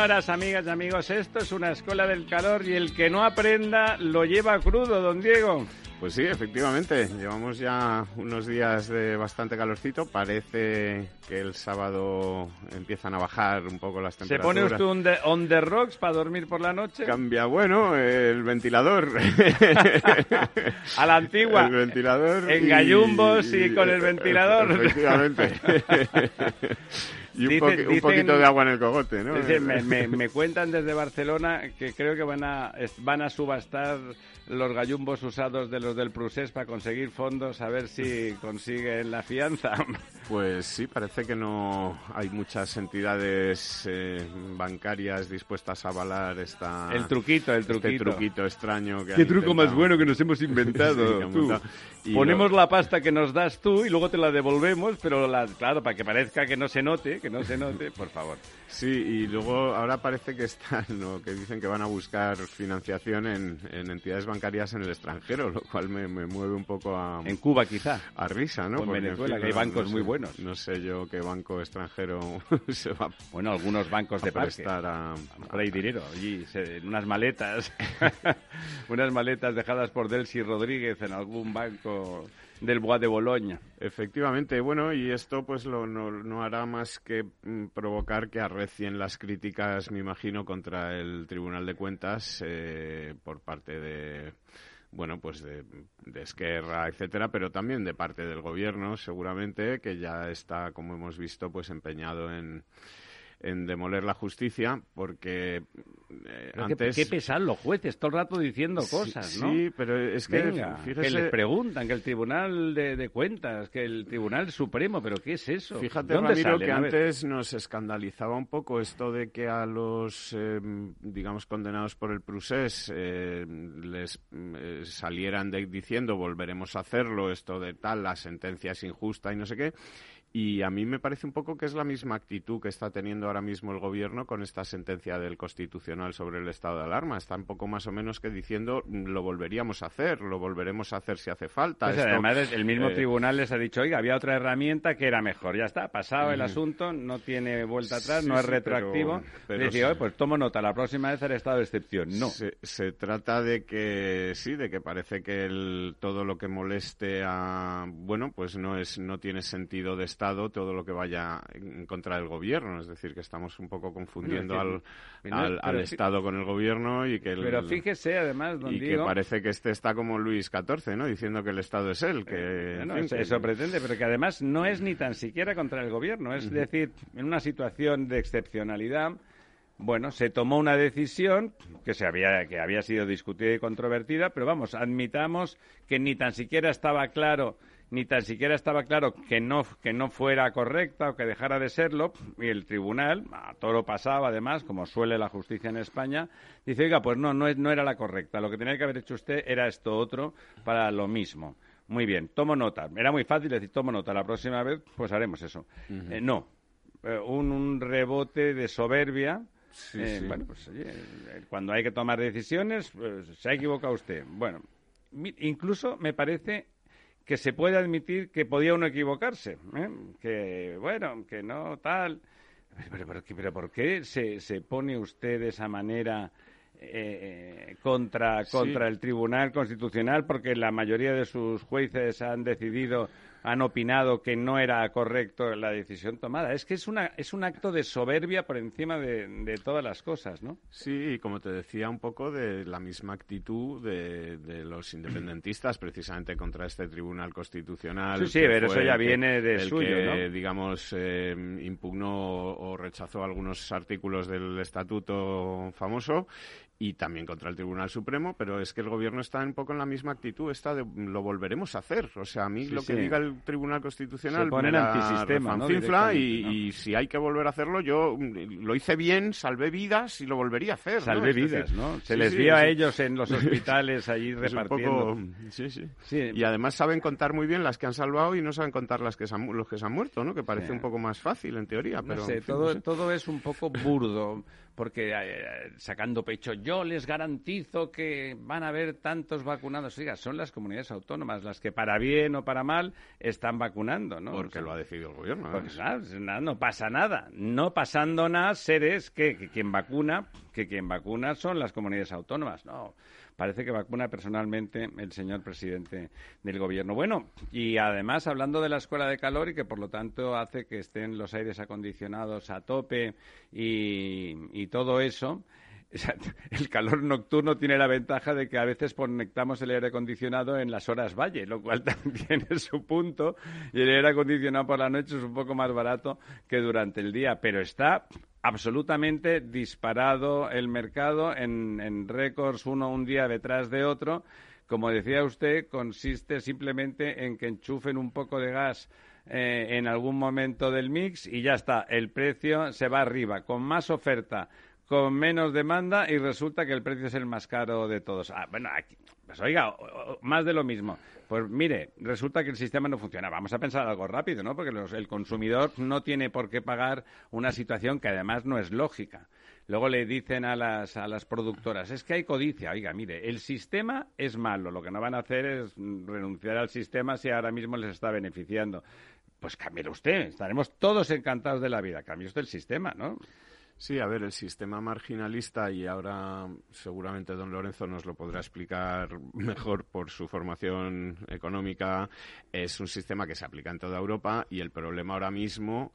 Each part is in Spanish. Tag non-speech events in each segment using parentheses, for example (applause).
Señoras, amigas y amigos, esto es una escuela del calor y el que no aprenda lo lleva crudo, don Diego. Pues sí, efectivamente, llevamos ya unos días de bastante calorcito. Parece que el sábado empiezan a bajar un poco las temperaturas. ¿Se pone usted on the, rocks para dormir por la noche? Cambia, bueno, el ventilador. (laughs) a la antigua. El ventilador. En gallumbos y, con el ventilador. (laughs) Efectivamente. (laughs) y un, poquito de agua en el cogote, ¿no? (laughs) me, cuentan desde Barcelona que creo que van a, van a subastar los gallumbos usados de los del Prusés para conseguir fondos, a ver si (laughs) consiguen la fianza. Pues sí, parece que no hay muchas entidades eh, bancarias dispuestas a avalar esta... El truquito, el este truquito. Este truquito extraño que ¿Qué truco más bueno que nos hemos inventado? (laughs) Ponemos la pasta que nos das tú y luego te la devolvemos, pero la, claro, para que parezca que no se note, que no se note, por favor. Sí, y luego ahora parece que están, ¿no? que dicen que van a buscar financiación en, en entidades bancarias en el extranjero, lo cual me, me, mueve un poco a... En Cuba quizá. A risa, ¿no? O en Venezuela, que hay bancos muy buenos. No sé yo qué banco extranjero (laughs) se va Bueno, algunos bancos de prestar a... Hay dinero allí, en unas maletas, (laughs) (laughs) unas maletas dejadas por Delcy Rodríguez en algún banco del Bois de Boloña. Efectivamente, bueno, y esto pues lo, no, hará más que mm, provocar que arrecien las críticas, me imagino, contra el Tribunal de Cuentas eh, por parte de bueno, pues de, de, Esquerra, etcétera, pero también de parte del gobierno, seguramente, que ya está, como hemos visto, pues empeñado en, en demoler la justicia, porque eh, antes... Qué, pesan los jueces todo el rato diciendo cosas, ¿no? Sí, pero es que... que les preguntan, que el Tribunal de, Cuentas, que el Tribunal Supremo, pero ¿qué es eso? Fíjate, Ramiro, que antes nos escandalizaba un poco esto de que a los, em, digamos, condenados por el Prusés eh, les eh, salieran diciendo volveremos a hacerlo, esto de tal, la sentencia es injusta y no sé qué, y a mí me parece un poco que es la misma actitud que está teniendo ahora mismo el gobierno con esta sentencia del Constitucional sobre el estado de alarma. Está un poco más o menos que diciendo lo volveríamos a hacer, lo volveremos a hacer si hace falta. Pues además, el mismo eh, tribunal les ha dicho, oiga, había otra herramienta que era mejor. Ya está, pasado el asunto, no tiene vuelta atrás, no es retroactivo. Pero, pues tomo nota, la próxima vez el estado de excepción. No. Se, trata de que, sí, de que parece que el, todo lo que moleste a, bueno, pues no es, no tiene sentido de todo lo que vaya en contra del gobierno. Es decir, que estamos un poco confundiendo al, al, Estado con el gobierno y que... pero fíjese, además, don Y que parece que este está como Luis XIV, ¿no? Diciendo que el Estado es él. Que, eso, pretende, pero que además no es ni tan siquiera contra el gobierno. Es decir, en una situación de excepcionalidad... Bueno, se tomó una decisión que se había que había sido discutida y controvertida, pero vamos, admitamos que ni tan siquiera estaba claro ni tan siquiera estaba claro que no, que no fuera correcta o que dejara de serlo, y el tribunal, a todo lo pasaba además, como suele la justicia en España, dice, oiga, pues no, no, es, no era la correcta, lo que tenía que haber hecho usted era esto otro para lo mismo. Muy bien, tomo nota. Era muy fácil decir, tomo nota, la próxima vez pues haremos eso. Eh, no, eh, un, rebote de soberbia. Eh, bueno, pues oye, cuando hay que tomar decisiones, pues, se ha equivocado usted. Bueno, incluso me parece que se puede admitir que podía uno equivocarse, ¿eh? que bueno, que no tal, Pero, ¿por qué se, se pone usted de esa manera eh, contra, contra el Tribunal Constitucional? Porque la mayoría de sus jueces han decidido han opinado que no era correcto la decisión tomada. Es que es, una, es un acto de soberbia por encima de, todas las cosas, ¿no? Sí, y como te decía, un poco de la misma actitud de, los independentistas precisamente contra este Tribunal Constitucional. Sí, sí, pero eso ya viene de suyo, que, digamos, eh, impugnó o rechazó algunos artículos del estatuto famoso y también contra el Tribunal Supremo, pero es que el gobierno está un poco en la misma actitud, está de lo volveremos a hacer. O sea, a mí lo que diga el Tribunal Constitucional Se pone antisistema, ¿no? y, si hay que volver a hacerlo, yo mm, lo hice bien, salvé vidas y lo volvería a hacer. Salvé vidas, ¿no? Se les vio a ellos en los (laughs) hospitales allí repartiendo. Sí, sí, Y además saben contar muy bien las que han salvado y no saben contar las que se han, los que se han muerto, ¿no? Que parece un poco más fácil en teoría, pero... todo, todo es un poco burdo porque eh, sacando pecho, yo les garantizo que van a haber tantos vacunados. Oiga, son las comunidades autónomas las que para bien o para mal están vacunando, ¿no? Porque lo ha decidido el gobierno. Pues, no pasa nada. No pasando nada, seres que, que quien vacuna, que quien vacuna son las comunidades autónomas. No, parece que vacuna personalmente el señor presidente del gobierno. Bueno, y además hablando de la escuela de calor y que por lo tanto hace que estén los aires acondicionados a tope y, todo eso. El calor nocturno tiene la ventaja de que a veces conectamos el aire acondicionado en las horas valle, lo cual (laughs) también es su punto. Y el aire acondicionado por la noche es un poco más barato que durante el día, pero está absolutamente disparado el mercado en, récords uno un día detrás de otro. Como decía usted, consiste simplemente en que enchufen un poco de gas eh, en algún momento del mix y ya está, el precio se va arriba, con más oferta, con menos demanda y resulta que el precio es el más caro de todos. Ah, bueno, aquí, pues oiga, más de lo mismo. Pues mire, resulta que el sistema no funciona. Vamos a pensar algo rápido, ¿no? Porque el consumidor no tiene por qué pagar una situación que además no es lógica. Luego le dicen a las, a las productoras, es que hay codicia. Oiga, mire, el sistema es malo. Lo que no van a hacer es renunciar al sistema si ahora mismo les está beneficiando. Pues cambie usted. Estaremos todos encantados de la vida. Cambie usted el sistema, ¿no? Sí, a ver, el sistema marginalista, y ahora seguramente don Lorenzo nos lo podrá explicar (laughs) mejor por su formación económica, es un sistema que se aplica en toda Europa y el problema ahora mismo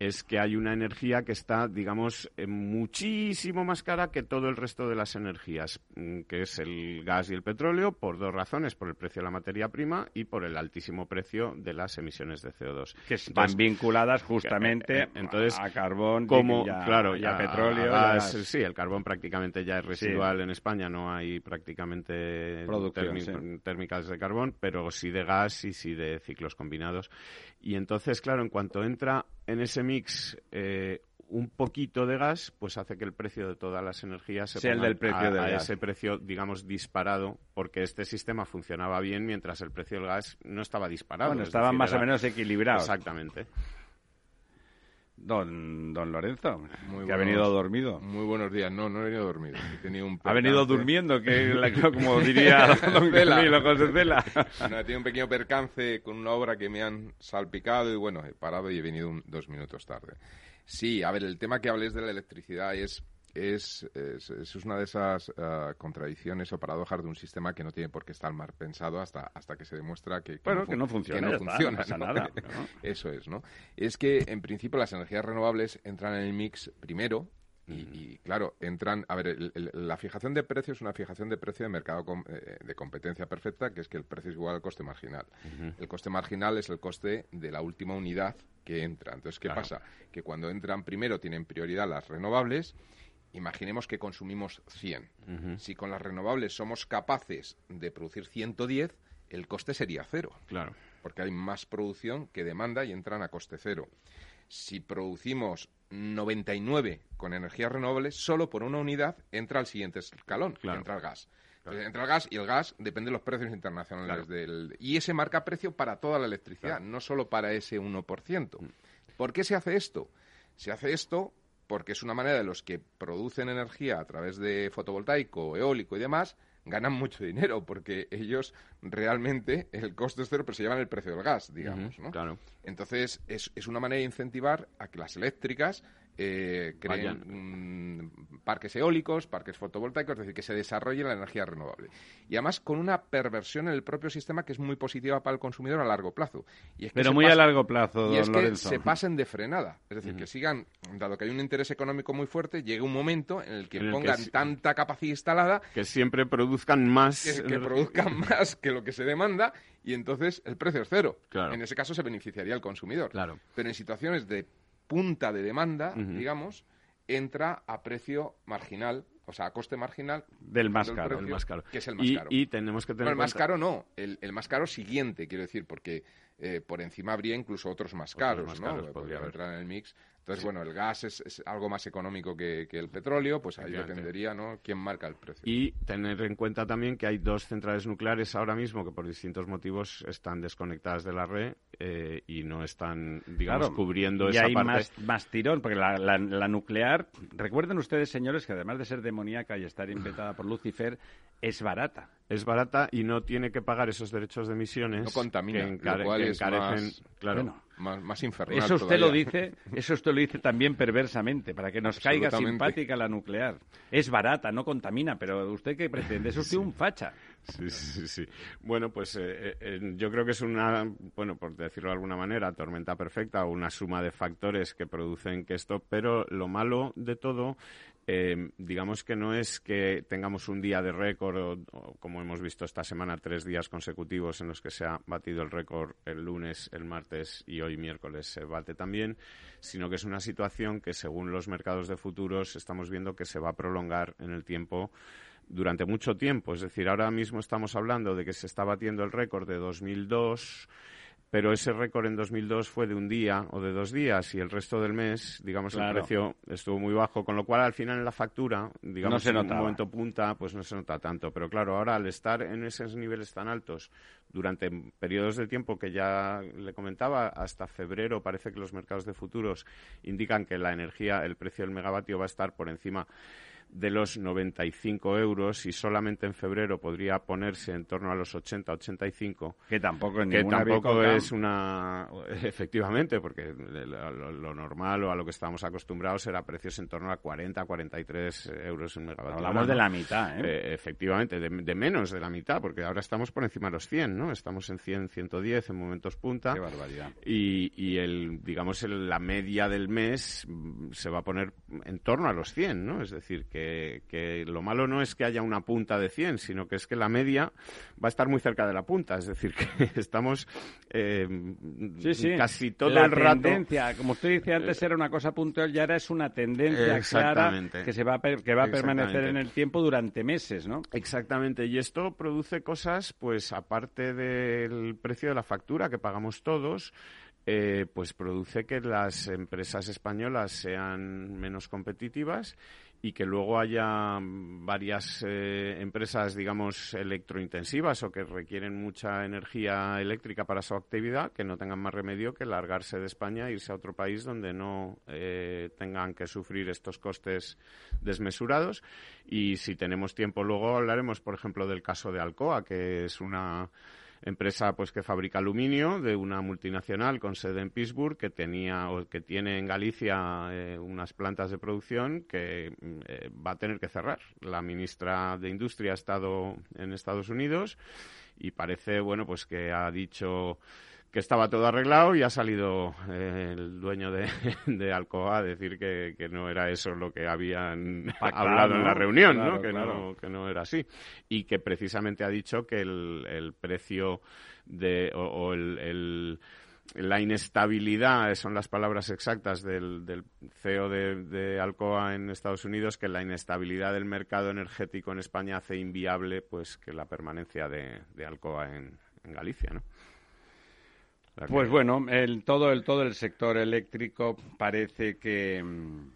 es que hay una energía que está, digamos, eh, muchísimo más cara que todo el resto de las energías, mm, que es el gas y el petróleo, por dos razones, por el precio de la materia prima y por el altísimo precio de las emisiones de CO2. Que están vinculadas justamente eh, entonces, a carbón como, claro, y a, petróleo. Sí, el carbón prácticamente ya es residual en España, no hay prácticamente térmicas de carbón, pero sí de gas y sí de ciclos combinados. Y entonces, claro, en cuanto entra en ese mix eh, un poquito de gas, pues hace que el precio de todas las energías se sea el del precio a, ese precio, digamos, disparado, porque este sistema funcionaba bien mientras el precio del gas no estaba disparado. Bueno, estaban más o menos equilibrados. Exactamente. Don, don Lorenzo, que ha venido dormido. Muy buenos días. No, no he venido dormido. (laughs) ha venido durmiendo, que como diría don (laughs) Camilo José Cela. (laughs) No, he tenido un pequeño percance con una obra que me han salpicado y bueno, he parado y he venido dos minutos tarde. Sí, a ver, el tema que hables de la electricidad es es, es, una de esas eh, contradicciones o paradojas de un sistema que no tiene por qué estar mal pensado hasta, hasta que se demuestra que, que, no, funciona. nada. (laughs) Eso es, ¿no? Es que, en principio, las energías renovables entran en el mix primero y, claro, entran. A ver, la fijación de precio es una fijación de precio de mercado eh, de competencia perfecta, que es que el precio es igual al coste marginal. El coste marginal es el coste de la última unidad que entra. Entonces, ¿qué pasa? Que cuando entran primero tienen prioridad las renovables imaginemos que consumimos 100. Si con las renovables somos capaces de producir 110, el coste sería cero. Claro. Porque hay más producción que demanda y entran a coste cero. Si producimos 99 con energías renovables, solo por una unidad entra al siguiente escalón, entra el gas. entra el gas y el gas depende de los precios internacionales del... Y ese marca precio para toda la electricidad, no solo para ese 1%. Mm. ¿Por qué se hace esto? Se hace esto porque es una manera de los que producen energía a través de fotovoltaico, eólico y demás, ganan mucho dinero, porque ellos realmente el costo es cero, pero se llevan el precio del gas, digamos, ¿no? Claro. Entonces, es, es, una manera de incentivar a que las eléctricas eh, creen parques eólicos, parques fotovoltaicos, es decir, que se desarrolle la energía renovable. Y además con una perversión en el propio sistema que es muy positiva para el consumidor a largo plazo. Pero muy a largo plazo, Y es que se pasen de frenada. Es decir, que sigan, dado que hay un interés económico muy fuerte, llegue un momento en el que pongan tanta capacidad instalada... Que siempre produzcan más... Que, produzcan (laughs) más que lo que se demanda y entonces el precio es cero. En ese caso se beneficiaría el consumidor. Claro. Pero en situaciones de punta de demanda, digamos, entra a precio marginal, o sea, a coste marginal del más caro, más caro. que es el más y, caro. Y tenemos que tener el más caro no, el, el, más caro siguiente, quiero decir, porque eh, por encima habría incluso otros más caros, ¿no? Podría entrar en el mix. Entonces, bueno, el gas es, algo más económico que, el petróleo, pues ahí dependería, ¿no? ¿Quién marca el precio? Y tener en cuenta también que hay dos centrales nucleares ahora mismo que por distintos motivos están desconectadas de la red eh, y no están, digamos, cubriendo y esa hay parte. Más, más tirón, porque la, la, nuclear, recuerden ustedes, señores, que además de ser demoníaca y estar inventada por Lucifer, es barata. Es barata y no tiene que pagar esos derechos de emisiones. No contamina, lo cual es más, claro, más, infernal Eso usted lo dice, eso usted lo dice también perversamente, para que nos caiga simpática la nuclear. Es barata, no contamina, pero ¿usted qué pretende? Es usted un facha. Sí, sí, sí. Bueno, pues eh, eh, yo creo que es una, bueno, por decirlo de alguna manera, tormenta perfecta o una suma de factores que producen que esto, pero lo malo de todo eh, digamos que no es que tengamos un día de récord, o, como hemos visto esta semana, tres días consecutivos en los que se ha batido el récord el lunes, el martes y hoy miércoles se bate también, sino que es una situación que según los mercados de futuros estamos viendo que se va a prolongar en el tiempo durante mucho tiempo. Es decir, ahora mismo estamos hablando de que se está batiendo el récord de 2002 pero ese récord en 2002 fue de un día o de dos días y el resto del mes, digamos, el precio estuvo muy bajo, con lo cual al final en la factura, digamos, en un momento punta, pues no se nota tanto. Pero claro, ahora al estar en esos niveles tan altos durante periodos de tiempo que ya le comentaba, hasta febrero parece que los mercados de futuros indican que la energía, el precio del megavatio va a estar por encima de los 95 euros y solamente en febrero podría ponerse en torno a los 80-85. Que tampoco, que tampoco es una... Efectivamente, porque lo, normal o a lo que estamos acostumbrados era precios en torno a 40-43 euros en megavatio. Hablamos de la mitad, ¿eh? eh efectivamente, de, menos de la mitad, porque ahora estamos por encima de los 100, ¿no? Estamos en 100, 110 en momentos punta. Qué barbaridad. Y, y el, digamos, la media del mes se va a poner en torno a los 100, ¿no? Es decir, que que, lo malo no es que haya una punta de 100, sino que es que la media va a estar muy cerca de la punta. Es decir, (laughs) que estamos eh, casi todo la el rato... tendencia, como usted dice antes, era una cosa puntual y ahora es una tendencia clara que, se va a, que va a permanecer en el tiempo durante meses, ¿no? Exactamente. Y esto produce cosas, pues aparte del precio de la factura que pagamos todos, eh, pues produce que las empresas españolas sean menos competitivas y que luego haya varias eh, empresas, digamos, electrointensivas o que requieren mucha energía eléctrica para su actividad, que no tengan más remedio que largarse de España e irse a otro país donde no eh, tengan que sufrir estos costes desmesurados. Y si tenemos tiempo, luego hablaremos, por ejemplo, del caso de Alcoa, que es una empresa pues que fabrica aluminio de una multinacional con sede en Pittsburgh que tenía o que tiene en Galicia eh, unas plantas de producción que eh, va a tener que cerrar. La ministra de Industria ha estado en Estados Unidos y parece bueno pues que ha dicho que estaba todo arreglado y ha salido eh, el dueño de, (laughs) de, Alcoa a decir que, que, no era eso lo que habían hablado en la reunión, ¿no? Que, ¿no? que no era así. Y que precisamente ha dicho que el, el precio de, o, el, la inestabilidad, son las palabras exactas del, del CEO de, de, Alcoa en Estados Unidos, que la inestabilidad del mercado energético en España hace inviable pues que la permanencia de, de Alcoa en, en Galicia, ¿no? Pues bueno, el, todo, el, todo el sector eléctrico parece que, mm,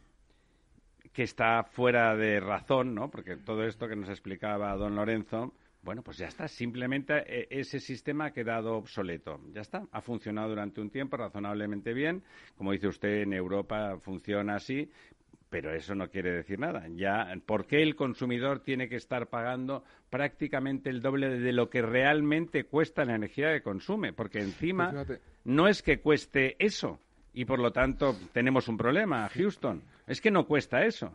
que está fuera de razón, ¿no? Porque todo esto que nos explicaba don Lorenzo, bueno, pues ya está. Simplemente eh, ese sistema ha quedado obsoleto. Ya está. Ha funcionado durante un tiempo razonablemente bien. Como dice usted, en Europa funciona así, pero eso no quiere decir nada. Ya, ¿por qué el consumidor tiene que estar pagando prácticamente el doble de lo que realmente cuesta la energía que consume? Porque encima pues no es que cueste eso, y por lo tanto tenemos un problema, Houston. Es que no cuesta eso.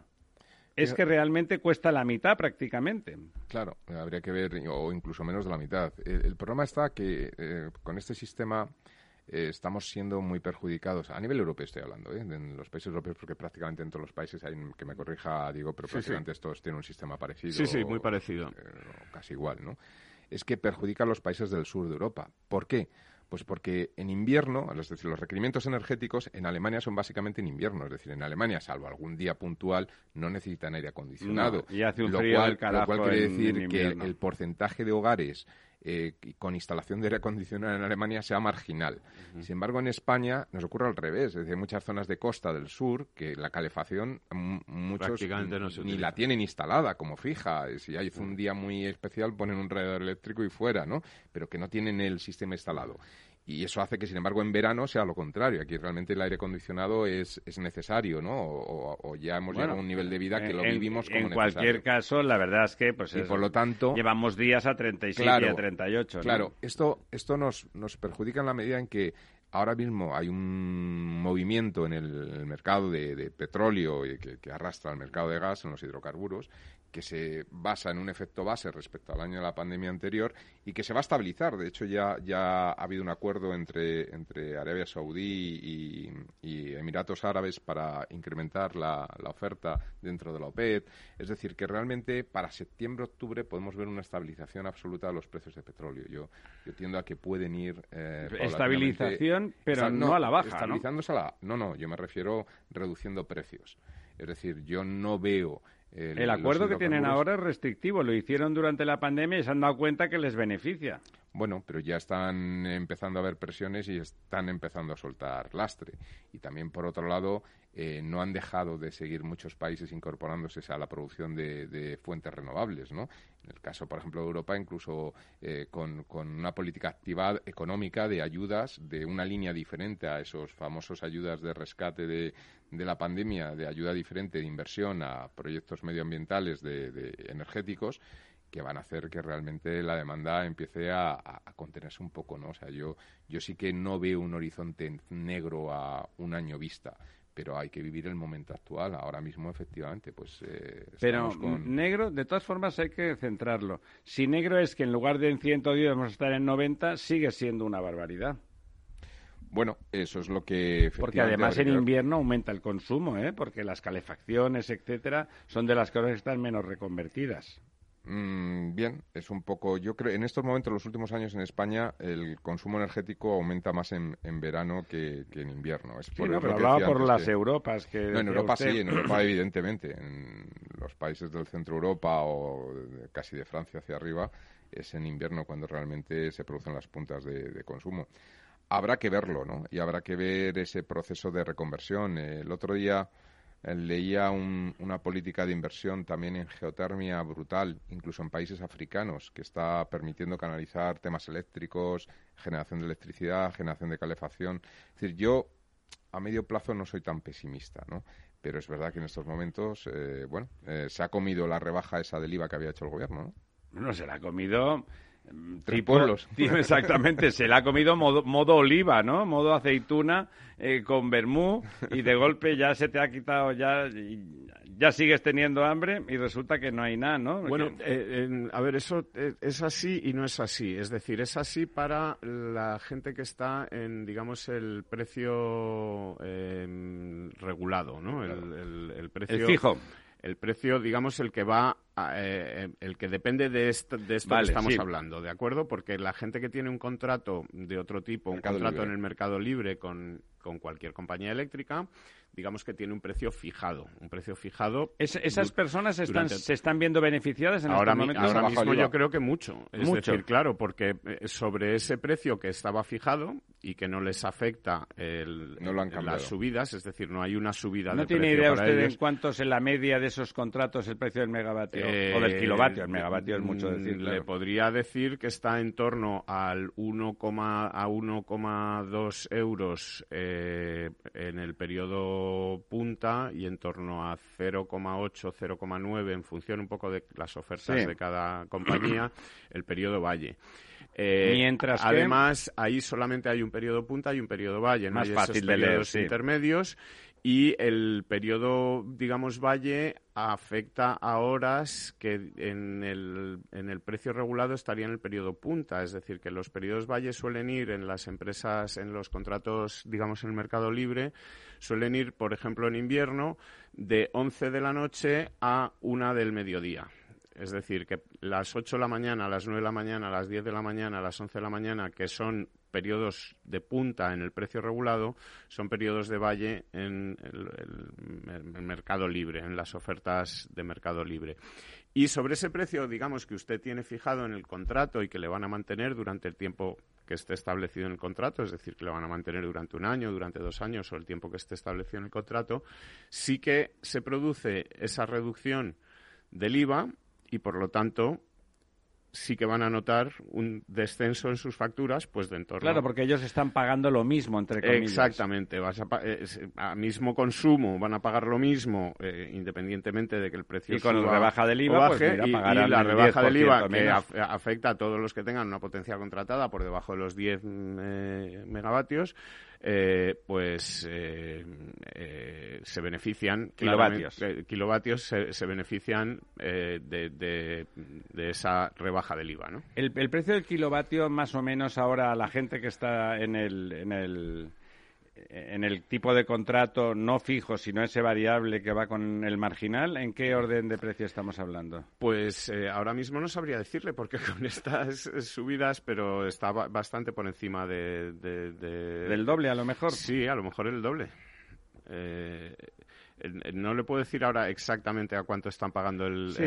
Es que realmente cuesta la mitad prácticamente. Claro, habría que ver, o incluso menos de la mitad. El, problema está que eh, con este sistema eh, estamos siendo muy perjudicados. A nivel europeo estoy hablando, ¿eh? en los países europeos, porque prácticamente en todos los países hay, que me corrija, digo, pero prácticamente estos tienen un sistema parecido. Sí, sí, muy parecido. Eh, casi igual, ¿no? Es que perjudica a los países del sur de Europa. ¿Por qué? Pues porque en invierno, es decir, los requerimientos energéticos en Alemania son básicamente en invierno. Es decir, en Alemania, salvo algún día puntual, no necesitan aire acondicionado. y hace un lo, frío cual, lo cual quiere decir que el porcentaje de hogares eh, con instalación de aire acondicionado en Alemania sea marginal. Sin embargo, en España nos ocurre al revés. Es decir, muchas zonas de costa del sur que la calefacción muchos ni la tienen instalada como fija. Si hay un día muy especial ponen un radiador eléctrico y fuera, ¿no? Pero que no tienen el sistema instalado. Y eso hace que, sin embargo, en verano sea lo contrario. Aquí realmente el aire acondicionado es, es necesario, ¿no? O, ya hemos llegado a un nivel de vida que lo vivimos como En cualquier caso, la verdad es que, pues, y por lo tanto, llevamos días a 37 y a 38. ¿no? Claro, esto, esto nos, nos perjudica en la medida en que ahora mismo hay un movimiento en el, mercado de, petróleo que, que, arrastra al mercado de gas en los hidrocarburos que se basa en un efecto base respecto al año de la pandemia anterior y que se va a estabilizar. De hecho, ya, ya ha habido un acuerdo entre, entre Arabia Saudí y, Emiratos Árabes para incrementar la, la, oferta dentro de la OPEP. Es decir, que realmente para septiembre-octubre podemos ver una estabilización absoluta de los precios de petróleo. Yo, yo tiendo a que pueden ir. Eh, estabilización, pero no, a la baja. Estabilizándose ¿no? a la. No, no, yo me refiero reduciendo precios. Es decir, yo no veo el, acuerdo que tienen ahora es restrictivo. Lo hicieron durante la pandemia y se han dado cuenta que les beneficia. Bueno, pero ya están empezando a haber presiones y están empezando a soltar lastre. Y también, por otro lado, eh, no han dejado de seguir muchos países incorporándose a la producción de, fuentes renovables, ¿no? En el caso, por ejemplo, de Europa, incluso eh, con, una política activa económica de ayudas, de una línea diferente a esos famosos ayudas de rescate de, la pandemia, de ayuda diferente de inversión a proyectos medioambientales de, energéticos, que van a hacer que realmente la demanda empiece a, a, contenerse un poco, ¿no? O sea, yo, yo sí que no veo un horizonte negro a un año vista pero hay que vivir el momento actual. Ahora mismo, efectivamente, pues. Eh, pero negro, de todas formas, hay que centrarlo. Si negro es que en lugar de en 110 vamos a estar en 90, sigue siendo una barbaridad. Bueno, eso es lo que. Porque además en invierno aumenta el consumo, ¿eh? Porque las calefacciones, etcétera, son de las cosas que están menos reconvertidas. Mm, bien, es un poco. Yo creo, en estos momentos, en los últimos años en España, el consumo energético aumenta más en, verano que, en invierno. sí, no, pero hablaba por las Europas. Que no, en Europa sí, en Europa evidentemente. En los países del centro Europa o casi de Francia hacia arriba, es en invierno cuando realmente se producen las puntas de, consumo. Habrá que verlo, ¿no? Y habrá que ver ese proceso de reconversión. El otro día eh, leía una política de inversión también en geotermia brutal, incluso en países africanos, que está permitiendo canalizar temas eléctricos, generación de electricidad, generación de calefacción. Es decir, yo a medio plazo no soy tan pesimista, ¿no? Pero es verdad que en estos momentos, eh, bueno, eh, se ha comido la rebaja esa del IVA que había hecho el gobierno, ¿no? No, se la ha comido Tres pueblos. (laughs) exactamente, se la ha comido modo, modo oliva, ¿no? Modo aceituna eh, con vermú y de golpe ya se te ha quitado, ya, ya sigues teniendo hambre y resulta que no hay nada, ¿no? Bueno, eh, a ver, eso eh, es así y no es así. Es decir, es así para la gente que está en, digamos, el precio regulado, ¿no? El, precio... El fijo el precio, digamos, el que va, eh, el que depende de esto, de esto que estamos hablando, ¿de acuerdo? Porque la gente que tiene un contrato de otro tipo, un contrato en el mercado libre con, con cualquier compañía eléctrica, digamos que tiene un precio fijado. Un precio fijado. ¿Esas personas están, se están viendo beneficiadas en ahora, este momento? Ahora mismo yo creo que mucho. Es decir, claro, porque eh, sobre ese precio que estaba fijado y que no les afecta el, las subidas, es decir, no hay una subida ¿No tiene idea usted en cuánto es en la media de esos contratos el precio del megavatio o del kilovatio? El megavatio es mucho mm, decir. Le podría decir que está en torno al 1, a 1,2 euros eh, en el periodo punta y en torno a 0,8, 0,9 en función un poco de las ofertas de cada (clears throat) compañía, el periodo valle. Eh, Mientras además ahí solamente hay un periodo punta y un periodo valle, no hay fácil de periodos intermedios y el periodo, digamos, valle afecta a horas que en el, en el precio regulado estaría en el periodo punta. Es decir, que los periodos valle suelen ir en las empresas, en los contratos, digamos, en el mercado libre, suelen ir, por ejemplo, en invierno, de 11 de la noche a 1 del mediodía. Es decir, que las 8 de la mañana, las 9 de la mañana, las 10 de la mañana, las 11 de la mañana, que son periodos de punta en el precio regulado, son periodos de valle en el, mercado libre, en las ofertas de mercado libre. Y sobre ese precio, digamos, que usted tiene fijado en el contrato y que le van a mantener durante el tiempo que esté establecido en el contrato, es decir, que le van a mantener durante un año, durante dos años o el tiempo que esté establecido en el contrato, sí que se produce esa reducción del IVA y por lo tanto sí que van a notar un descenso en sus facturas, pues de entorno. Claro, porque ellos están pagando lo mismo, entre comillas. Exactamente, vas a, a mismo consumo van a pagar lo mismo, eh, independientemente de que el precio y con la rebaja del IVA, pues baje, y, la rebaja del IVA que afecta a todos los que tengan una potencia contratada por debajo de los 10 eh, megavatios, eh, pues eh, eh, se benefician kilovatios, kilovatios se, benefician de, de, esa rebaja del IVA, ¿no? El, el precio del kilovatio más o menos ahora la gente que está en el, en el en el tipo de contrato no fijo, sino ese variable que va con el marginal, ¿en qué orden de precio estamos hablando? Pues eh, ahora mismo no sabría decirle, porque (laughs) con estas subidas, pero está bastante por encima de, ¿Del doble, a lo mejor? Sí, a lo mejor el doble. Eh, no le puedo decir ahora exactamente a cuánto están pagando el, sí,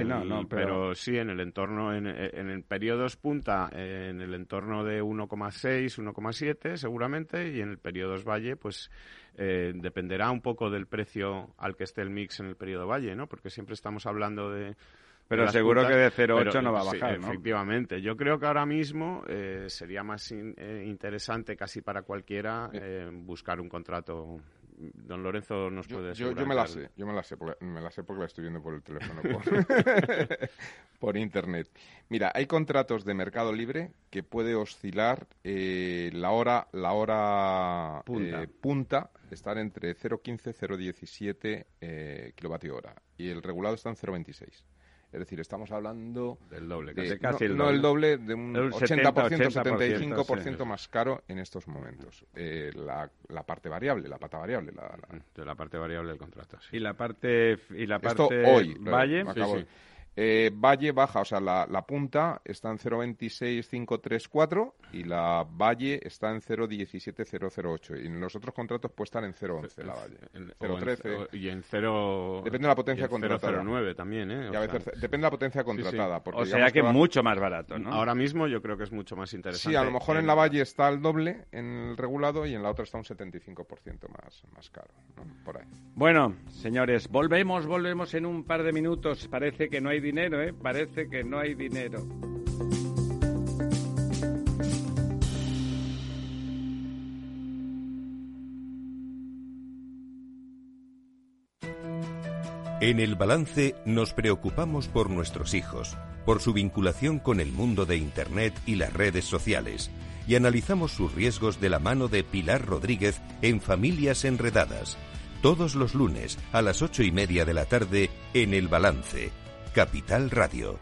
pero... sí en el entorno en, el periodos punta en el entorno de 1,6 1,7 seguramente y en el periodo valle pues eh, dependerá un poco del precio al que esté el mix en el periodo valle no porque siempre estamos hablando de pero seguro que de 0,8 no va a bajar, Efectivamente. Yo creo que ahora mismo eh, sería más eh, interesante casi para cualquiera buscar un contrato don Lorenzo nos puede yo, yo, me la sé, yo me la sé, porque, me la sé porque la estoy viendo por el teléfono, (laughs) (laughs) por, internet. Mira, hay contratos de mercado libre que puede oscilar eh, la hora, la hora punta, eh, punta estar entre 0,15 y 0,17 eh, kilovatio hora y el regulado está en 0,26. Es decir, estamos hablando del doble, casi, no, el doble. de un 80%, 75% más caro en estos momentos. Eh, la, la, parte variable, la pata variable. La, De la parte variable del contrato, Y la parte, y la parte Esto hoy, Valle, eh, Valle baja, o sea, la, la punta está en 0.26534 y la Valle está en 0.17008. Y en los otros contratos puede estar en 0.11 la Valle. 0.13. Y en 0. Depende de la potencia contratada. 0.09 también, ¿eh? depende de la potencia contratada. o sea que, mucho más barato, ¿no? Ahora mismo yo creo que es mucho más interesante. Sí, a lo mejor en la Valle está el doble en el regulado y en la otra está un 75% más, más caro. Por ahí. Bueno, señores, volvemos, volvemos en un par de minutos. Parece que no hay dinero, ¿eh? Parece que no hay dinero. En el balance nos preocupamos por nuestros hijos, por su vinculación con el mundo de Internet y las redes sociales, y analizamos sus riesgos de la mano de Pilar Rodríguez en Familias Enredadas, todos los lunes a las ocho y media de la tarde en el balance Capital Radio.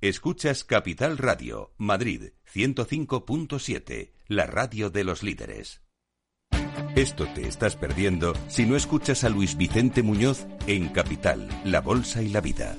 Escuchas Capital Radio, Madrid 105.7, la radio de los líderes. Esto te estás perdiendo si no escuchas a Luis Vicente Muñoz en Capital, La Bolsa y la Vida.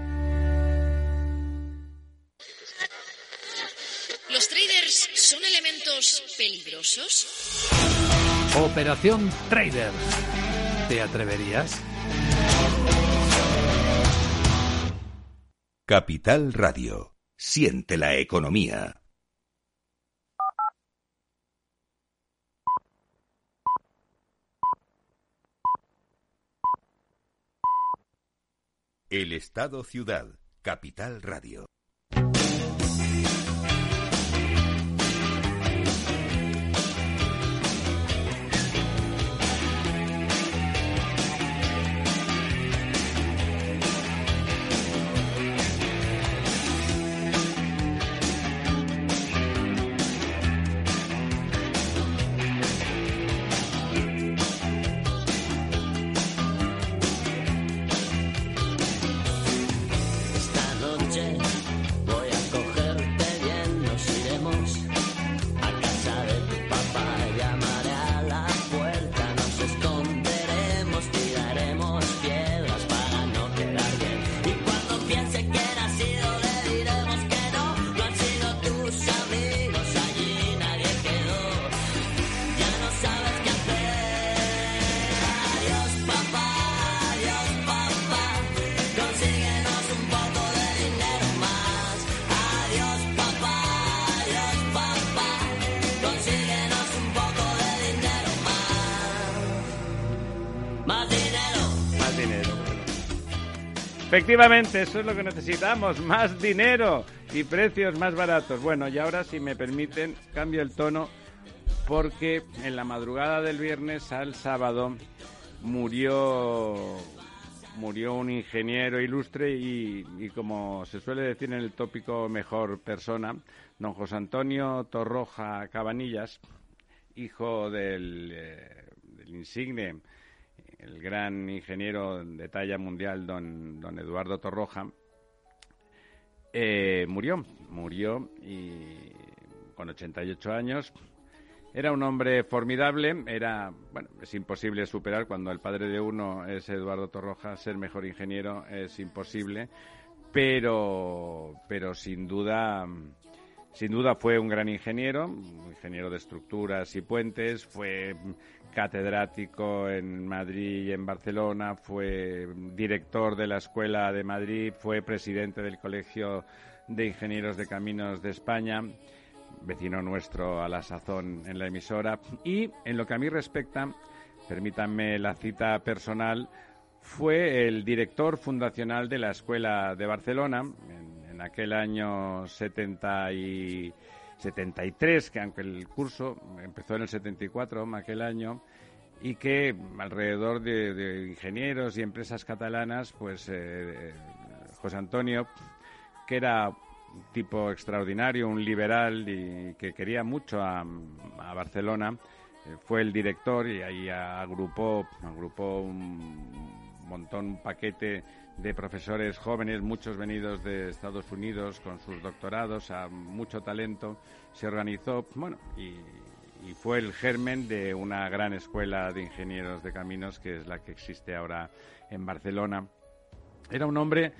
¿Son elementos peligrosos? Operación Trader. ¿Te atreverías? Capital Radio. Siente la economía. El Estado Ciudad. Capital Radio. Efectivamente, eso es lo que necesitamos, más dinero y precios más baratos. Bueno, y ahora, si me permiten, cambio el tono porque en la madrugada del viernes al sábado murió murió un ingeniero ilustre y, como se suele decir en el tópico mejor persona, don José Antonio Torroja Cabanillas, hijo del, eh, del insigne el gran ingeniero de talla mundial, don, don Eduardo Torroja, eh, murió, murió y con 88 años. Era un hombre formidable, era, bueno, es imposible superar cuando el padre de uno es Eduardo Torroja, ser mejor ingeniero es imposible, pero, pero sin duda, sin duda fue un gran ingeniero, ingeniero de estructuras y puentes, fue catedrático en Madrid y en Barcelona, fue director de la Escuela de Madrid, fue presidente del Colegio de Ingenieros de Caminos de España, vecino nuestro a la sazón en la emisora. Y en lo que a mí respecta, permítanme la cita personal, fue el director fundacional de la Escuela de Barcelona en, en aquel año 70 y 73, que aunque el curso empezó en el 74, aquel año, y que alrededor de, ingenieros y empresas catalanas, pues eh, eh, José Antonio, que era un tipo extraordinario, un liberal y que quería mucho a, Barcelona, eh, fue el director y ahí agrupó, agrupó un montón, un paquete de profesores jóvenes, muchos venidos de Estados Unidos con sus doctorados, a mucho talento, se organizó, bueno, y, fue el germen de una gran escuela de ingenieros de caminos que es la que existe ahora en Barcelona. Era un hombre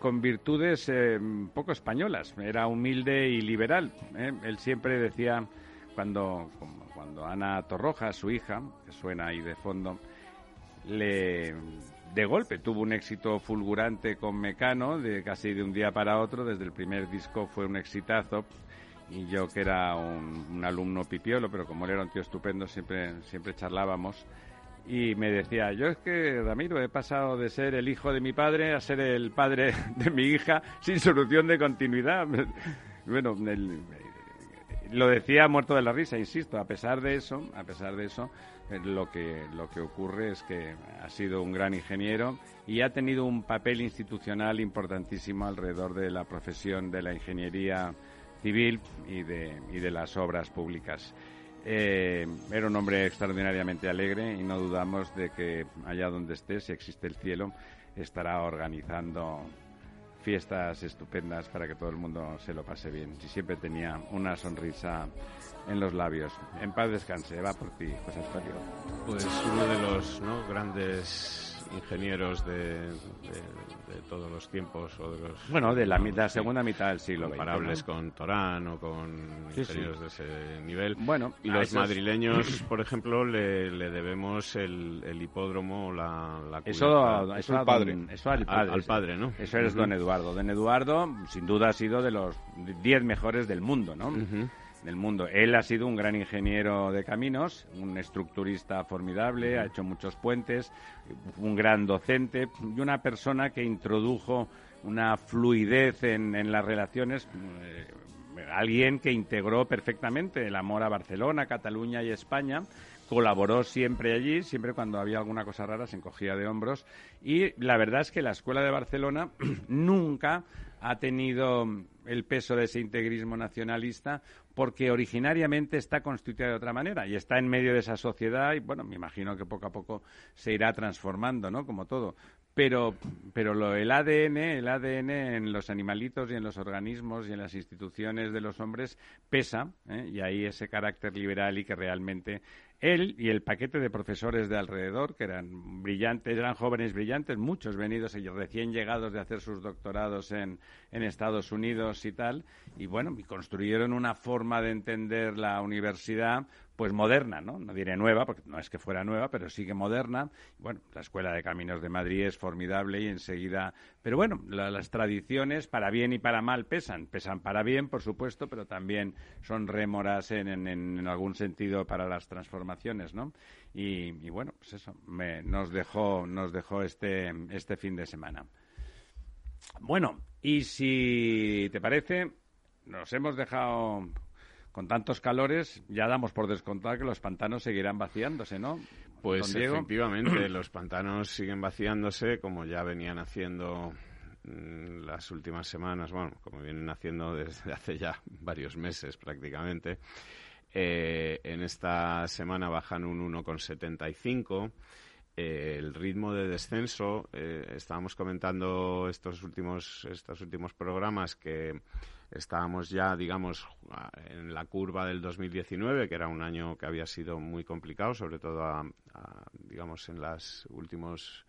con virtudes eh, poco españolas, era humilde y liberal. ¿eh? Él siempre decía, cuando, cuando Ana Torroja, su hija, que suena ahí de fondo, le de golpe. Tuvo un éxito fulgurante con Mecano, de casi de un día para otro, desde el primer disco fue un exitazo. Y yo que era un, alumno pipiolo, pero como él era un tío estupendo, siempre, siempre charlábamos. Y me decía, yo es que, Ramiro, he pasado de ser el hijo de mi padre a ser el padre (laughs) de mi hija sin solución de continuidad. (laughs) bueno, lo decía muerto de la risa, insisto, a pesar de eso, a pesar de eso, lo que, lo que ocurre es que ha sido un gran ingeniero y ha tenido un papel institucional importantísimo alrededor de la profesión de la ingeniería civil y de, y de las obras públicas. Eh, era un hombre extraordinariamente alegre y no dudamos de que allá donde esté, si existe el cielo, estará organizando fiestas estupendas para que todo el mundo se lo pase bien. Y siempre tenía una sonrisa en los labios. En paz descanse, va por ti, José Antonio. Pues uno de los grandes ingenieros de, todos los tiempos o de los bueno de la, segunda mitad del siglo comparables con Torán o con ingenieros de ese nivel. Bueno y los madrileños por ejemplo le, debemos el, hipódromo la, la eso, eso, al padre. eso al padre, al, padre no eso es don Eduardo. Don Eduardo sin duda ha sido de los diez mejores del mundo no del mundo. Él ha sido un gran ingeniero de caminos, un estructurista formidable, ha hecho muchos puentes, un gran docente y una persona que introdujo una fluidez en, las relaciones. Eh, alguien que integró perfectamente el amor a Barcelona, Cataluña y España, colaboró siempre allí, siempre cuando había alguna cosa rara se encogía de hombros y la verdad es que la Escuela de Barcelona (clears throat) nunca ha tenido el peso de ese integrismo nacionalista porque originariamente está constituida de otra manera y está en medio de esa sociedad y bueno, me imagino que poco a poco se irá transformando, ¿no? Como todo. Pero, pero lo, el ADN, el ADN en los animalitos y en los organismos y en las instituciones de los hombres pesa, ¿eh? y ahí ese carácter liberal y que realmente él y el paquete de profesores de alrededor, que eran brillantes, eran jóvenes brillantes, muchos venidos y recién llegados de hacer sus doctorados en, en Estados Unidos y tal, y bueno, construyeron una forma de entender la universidad pues moderna, ¿no? No diré nueva, porque no es que fuera nueva, pero sí que moderna. Bueno, la Escuela de Caminos de Madrid es formidable y enseguida... Pero bueno, las tradiciones, para bien y para mal, pesan. Pesan para bien, por supuesto, pero también son rémoras en, en, algún sentido para las transformaciones, ¿no? Y, bueno, pues eso, nos dejó, nos dejó este, este fin de semana. Bueno, y si te parece, nos hemos dejado con tantos calores, ya damos por descontar que los pantanos seguirán vaciándose, ¿no? Pues efectivamente, (clears throat) los pantanos siguen vaciándose como ya venían haciendo mm, las últimas semanas, bueno, como vienen haciendo desde (laughs) hace ya varios meses prácticamente. Eh, en esta semana bajan un 1,75. Eh, el ritmo de descenso, eh, estábamos comentando estos últimos, estos últimos programas que estábamos ya, digamos, en la curva del 2019, que era un año que había sido muy complicado, sobre todo, digamos, en las últimos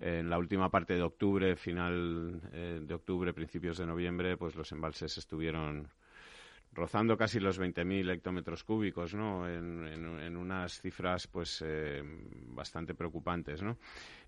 en la última parte de octubre, final eh, de octubre, principios de noviembre, pues los embalses estuvieron rozando casi los 20.000 hectómetros cúbicos, ¿no? En, en, unas cifras, pues, eh, bastante preocupantes, ¿no?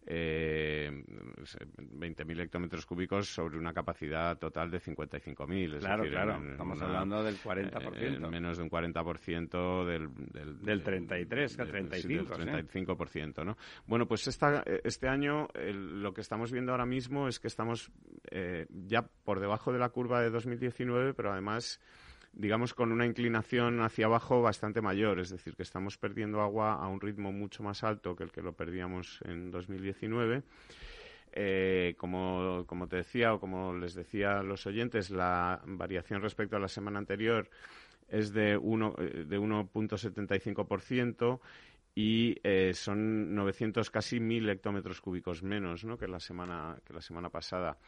Eh, 20.000 hectómetros cúbicos sobre una capacidad total de 55.000. Claro, claro, estamos hablando del 40%. menos de un 40% del... Del, del 33, del, 35. Del 35%, ¿no? Bueno, pues esta, este año lo que estamos viendo ahora mismo es que estamos eh, ya por debajo de la curva de 2019, pero además digamos, con una inclinación hacia abajo bastante mayor, es decir, que estamos perdiendo agua a un ritmo mucho más alto que el que lo perdíamos en 2019. Eh, como, como te decía o como les decía a los oyentes, la variación respecto a la semana anterior es de, uno, eh, de 1.75% y eh, son 900 casi 1.000 hectómetros cúbicos menos ¿no? que la semana que la semana pasada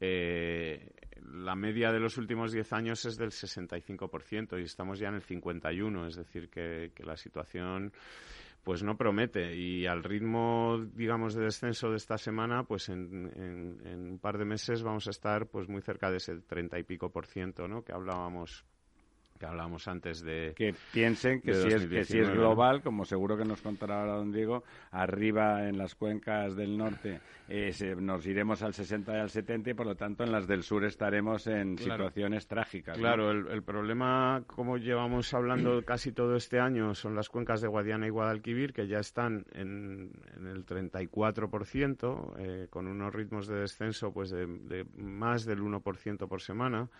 eh, la media de los últimos 10 años es del 65% y estamos ya en el 51%, es decir, que, la situación pues no promete y al ritmo digamos de descenso de esta semana pues en, un par de meses vamos a estar pues muy cerca de ese 30 y pico por ciento ¿no? que hablábamos que hablábamos antes de que piensen que, si es, que si es global como seguro que nos contará ahora don Diego arriba en las cuencas del norte eh, nos iremos al 60 y al 70 y por lo tanto en las del sur estaremos en situaciones trágicas claro el, problema como llevamos hablando (clears throat) casi todo este año son las cuencas de Guadiana y Guadalquivir que ya están en, en el 34% eh, con unos ritmos de descenso pues de, de más del 1% por semana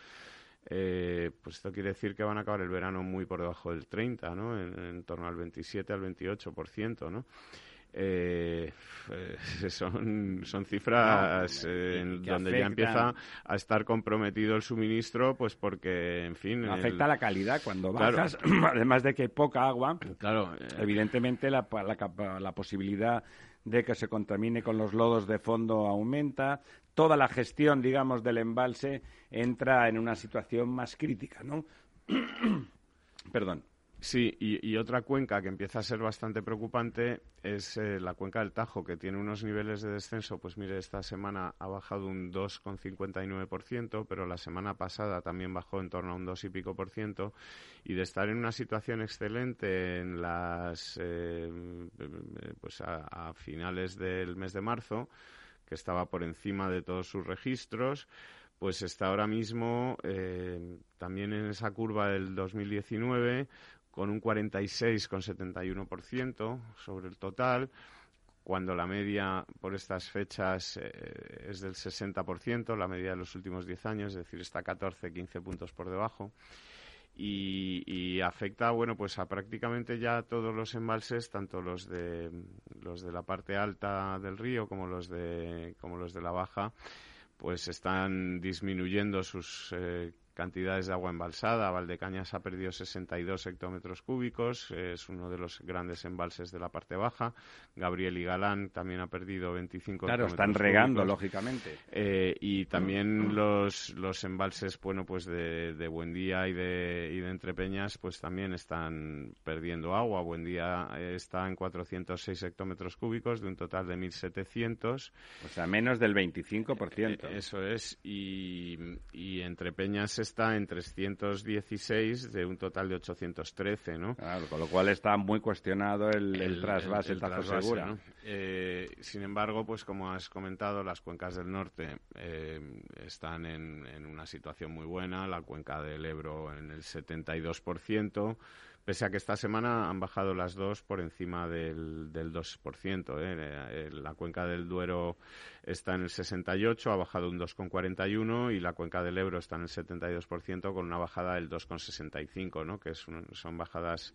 eh, pues esto quiere decir que van a acabar el verano muy por debajo del 30, ¿no? En, torno al 27 al 28%, ¿no? Eh, (laughs) son, son cifras eh, donde ya empieza a estar comprometido el suministro, pues porque, en fin... Afecta la calidad cuando bajas, (clears throat) además de que hay poca agua, claro, evidentemente la, la, la posibilidad de que se contamine con los lodos de fondo aumenta, toda la gestión, digamos, del embalse entra en una situación más crítica, ¿no? (clears throat) Perdón. Sí, y, otra cuenca que empieza a ser bastante preocupante es eh, la cuenca del Tajo, que tiene unos niveles de descenso. Pues mire, esta semana ha bajado un 2,59%, pero la semana pasada también bajó en torno a un 2 y pico por ciento. Y de estar en una situación excelente en las, eh, pues a finales del mes de marzo, que estaba por encima de todos sus registros, pues está ahora mismo eh, también en esa curva del 2019 con un 46,71% sobre el total, cuando la media por estas fechas eh, es del 60%, la media de los últimos 10 años, es decir, está 14, 15 puntos por debajo. Y, afecta bueno pues a prácticamente ya todos los embalses tanto los de los de la parte alta del río como los de como los de la baja pues están disminuyendo sus eh, cantidades de agua embalsada. Valdecañas ha perdido 62 hectómetros cúbicos, es uno de los grandes embalses de la parte baja. Gabriel y Galán también ha perdido 25 Claro, están regando, lógicamente. Eh, y también los, los embalses, bueno, pues de, de Buendía y de, y de Entrepeñas, pues también están perdiendo agua. Buendía está en 406 hectómetros cúbicos de un total de 1.700. O sea, menos del 25%. Eh, eso es. Y, y Entrepeñas está en 316 de un total de 813, ¿no? Claro, con lo cual está muy cuestionado el, trasvase, el, Tajo Segura. Eh, sin embargo, pues como has comentado, las cuencas del norte eh, están en, en, una situación muy buena, la cuenca del Ebro en el 72%, pese a que esta semana han bajado las dos por encima del, del 2%. ¿eh? Eh, la cuenca del Duero está en el 68, ha bajado un 2,41 y la cuenca del Ebro está en el 72% con una bajada del 2,65, ¿no? que son bajadas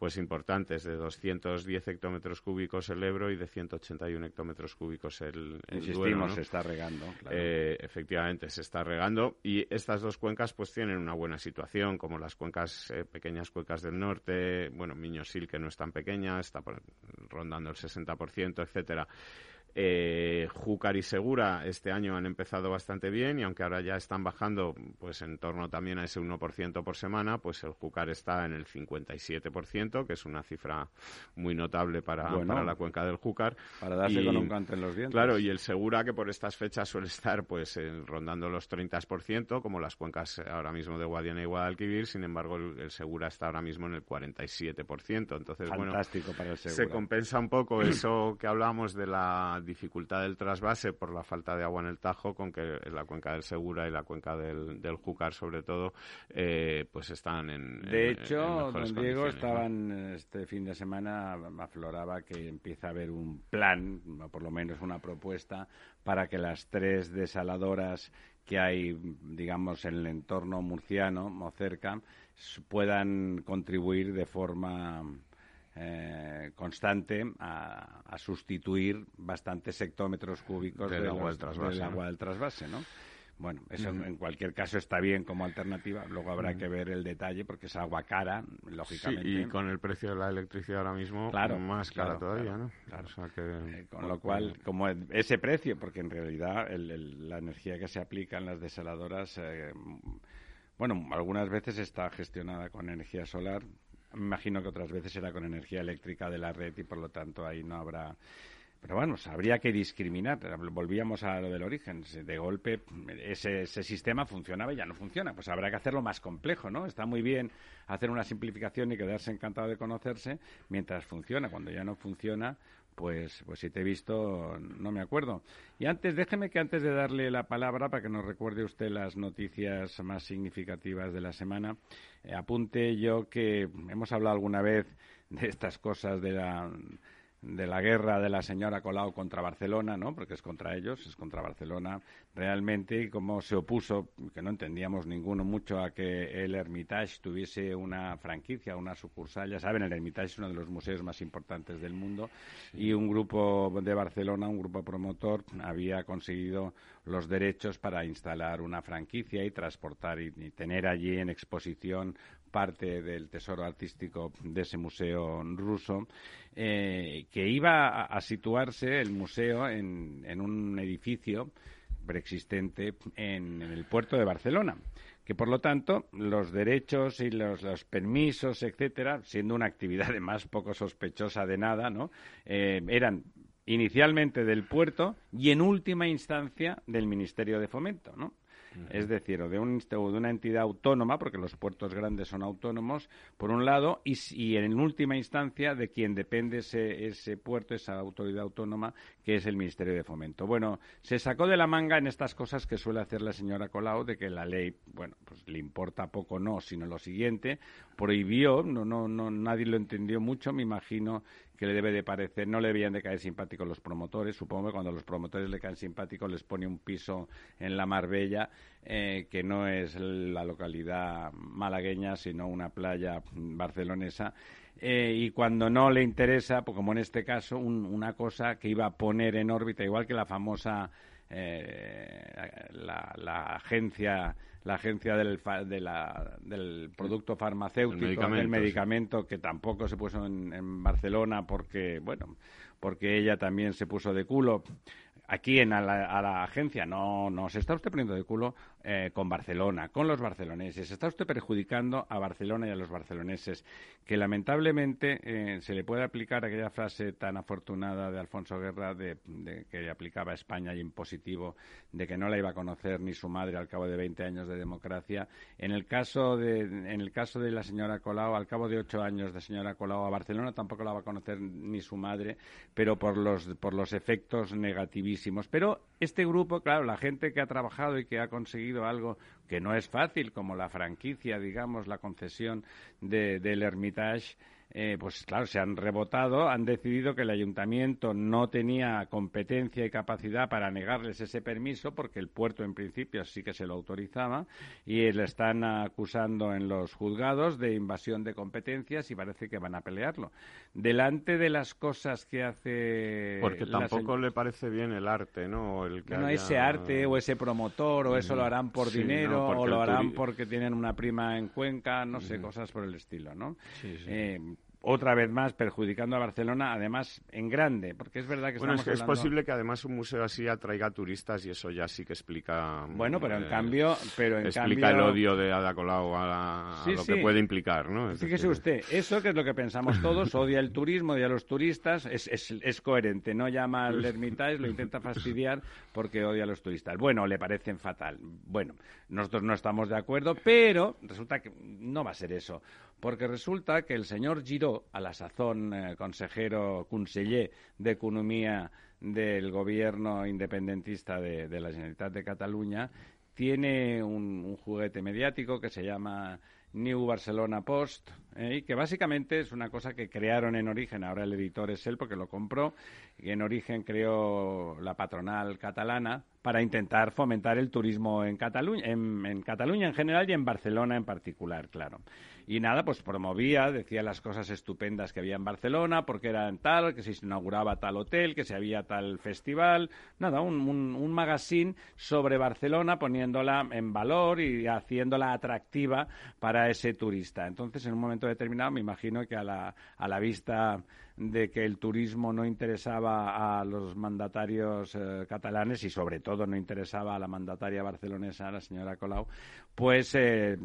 pues importantes, de 210 hectómetros cúbicos el Ebro y de 181 hectómetros cúbicos el, el Insistimos, se está regando. Eh, efectivamente, se está regando y estas dos cuencas pues tienen una buena situación, como las cuencas, eh, pequeñas cuencas del norte, bueno, Miñosil, que no es tan pequeña, está rondando el 60%, etcétera. Eh, Júcar y Segura este año han empezado bastante bien y aunque ahora ya están bajando pues en torno también a ese 1% por semana, pues el Júcar está en el 57%, que es una cifra muy notable para, la cuenca del Júcar. Para darse con un canto en los dientes. Claro, y el Segura que por estas fechas suele estar pues rondando los 30%, como las cuencas ahora mismo de Guadiana y Guadalquivir, sin embargo el, Segura está ahora mismo en el 47%. Entonces, Fantástico bueno, para el se compensa un poco (clears throat) eso que hablábamos de la dificultad del trasvase por la falta de agua en el Tajo, con que la cuenca del Segura y la cuenca del, del Júcar, sobre todo, eh, pues están en. De hecho, don Diego, estaban este fin de semana, afloraba que empieza a haber un plan, por lo menos una propuesta, para que las tres desaladoras que hay, digamos, en el entorno murciano o cerca, puedan contribuir de forma eh, constante a, sustituir bastantes hectómetros cúbicos del, agua, del trasvase, ¿no? Bueno, eso en cualquier caso está bien como alternativa. Luego habrá que ver el detalle porque es agua cara, lógicamente. y con el precio de la electricidad ahora mismo, claro, más cara todavía, ¿no? Eh, con lo cual, como ese precio, porque en realidad la energía que se aplica en las desaladoras, eh, bueno, algunas veces está gestionada con energía solar, me imagino que otras veces será con energía eléctrica de la red y por lo tanto ahí no habrá. Pero bueno, habría que discriminar. Volvíamos a lo del origen. De golpe ese, ese sistema funcionaba y ya no funciona. Pues habrá que hacerlo más complejo, ¿no? Está muy bien hacer una simplificación y quedarse encantado de conocerse mientras funciona. Cuando ya no funciona, pues, pues si te he visto, no me acuerdo. Y antes, déjeme que antes de darle la palabra para que nos recuerde usted las noticias más significativas de la semana, eh, apunte yo que hemos hablado alguna vez de estas cosas de la de la guerra de la señora Colau contra Barcelona, ¿no? Porque es contra ellos, es contra Barcelona realmente, y cómo se opuso, que no entendíamos ninguno mucho a que el Hermitage tuviese una franquicia, una sucursal. Ya saben, el Hermitage es uno de los museos más importantes del mundo y un grupo de Barcelona, un grupo promotor, había conseguido los derechos para instalar una franquicia y transportar y tener allí en exposición parte del tesoro artístico de ese museo ruso, eh, que iba a, situarse el museo en, un edificio preexistente en, el puerto de Barcelona que por lo tanto los derechos y los, permisos, etcétera, siendo una actividad (laughs) además poco sospechosa de nada, ¿no? Eh, eran inicialmente del puerto y en última instancia del Ministerio de Fomento, ¿no? es decir, o de, un, de, una entidad autónoma, porque los puertos grandes son autónomos, por un lado, y, en última instancia de quien depende ese, ese puerto, esa autoridad autónoma, que es el Ministerio de Fomento. Bueno, se sacó de la manga en estas cosas que suele hacer la señora Colau, de que la ley, bueno, pues le importa poco no, sino lo siguiente, prohibió, no, no, no, nadie lo entendió mucho, me imagino que le debe de parecer, no le debían de caer simpáticos los promotores, supongo que cuando los promotores le caen simpáticos les pone un piso en la Marbella, eh, que no es la localidad malagueña, sino una playa barcelonesa, eh, y cuando no le interesa, pues como en este caso, una cosa que iba a poner en órbita, igual que la famosa eh, la, agencia la agencia del, del producto farmacéutico del medicamento que tampoco se puso en, Barcelona porque bueno porque ella también se puso de culo. Aquí en a la, agencia no, no se está usted poniendo de culo eh, con Barcelona, con los barceloneses. Está usted perjudicando a Barcelona y a los barceloneses, que lamentablemente eh, se le puede aplicar aquella frase tan afortunada de Alfonso Guerra de, que aplicaba a España y en positivo, de que no la iba a conocer ni su madre al cabo de 20 años de democracia. En el caso de, en el caso de la señora Colau, al cabo de ocho años de señora Colau, a Barcelona tampoco la va a conocer ni su madre, pero por los, por los efectos negativísimos. Pero este grupo, claro, la gente que ha trabajado y que ha conseguido algo que no es fácil, como la franquicia, digamos, la concesión del Hermitage, eh, pues claro, se han rebotado, han decidido que el ayuntamiento no tenía competencia y capacidad para negarles ese permiso, porque el puerto en principio sí que se lo autorizaba, y le están acusando en los juzgados de invasión de competencias y parece que van a pelearlo. Delante de las cosas que hace. Porque tampoco le parece bien el arte, ¿no? El no, ese arte o ese promotor, o eso lo harán por dinero, o lo harán porque tienen una prima en Cuenca, no sé, cosas por el estilo, ¿no? Sí, sí. Eh, otra vez más perjudicando a Barcelona, además en grande, porque es verdad que bueno, es, que es posible que además un museo así atraiga turistas y eso ya sí que explica. Bueno, pero en cambio, pero en explica el odio de Ada Colau a, lo que puede implicar, ¿no? Fíjese usted, eso que es lo que pensamos todos, odia el turismo, odia a los turistas, es, es, es coherente, no llama al Hermitage, lo intenta (laughs) fastidiar porque odia a los turistas. Bueno, le parecen fatal. Bueno, nosotros no estamos de acuerdo, pero resulta que no va a ser eso porque resulta que el señor Giró, a la sazón eh, consejero, conseller de Economía del gobierno independentista de, la Generalitat de Cataluña, tiene un, juguete mediático que se llama New Barcelona Post, eh, y que básicamente es una cosa que crearon en origen, ahora el editor es él porque lo compró, y en origen creó la patronal catalana para intentar fomentar el turismo en Cataluña, en Cataluña en general y en Barcelona en particular, claro. Y nada, pues promovía, decía las cosas estupendas que había en Barcelona, porque era tal, que se inauguraba tal hotel, que se había tal festival. Nada, un, un, magazine sobre Barcelona poniéndola en valor y haciéndola atractiva para ese turista. Entonces, en un momento determinado, me imagino que a la, a la vista de que el turismo no interesaba a los mandatarios eh, catalanes y sobre todo no interesaba a la mandataria barcelonesa, la señora Colau, pues eh,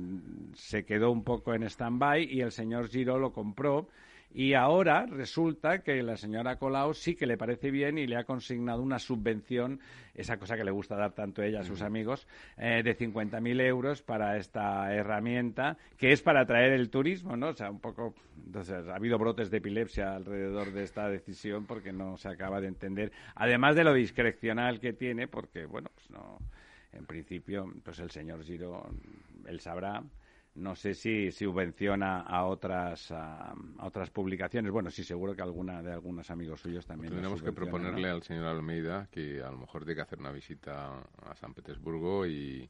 se quedó un poco en stand-by y el señor Giro lo compró y ahora resulta que la señora Colau sí que le parece bien y le ha consignado una subvención, esa cosa que le gusta dar tanto ella a sus amigos, eh, de 50.000 euros para esta herramienta, que es para atraer el turismo, ¿no? O sea, un poco. Entonces, ha habido brotes de epilepsia alrededor de esta decisión porque no se acaba de entender. Además de lo discrecional que tiene, porque, bueno, pues no. En principio, pues el señor Giro, él sabrá no sé si subvenciona a otras a, otras publicaciones. Bueno, sí, seguro que alguna de algunos amigos suyos también. Tenemos que proponerle al señor Almeida que a lo mejor tiene que hacer una visita a San Petersburgo y,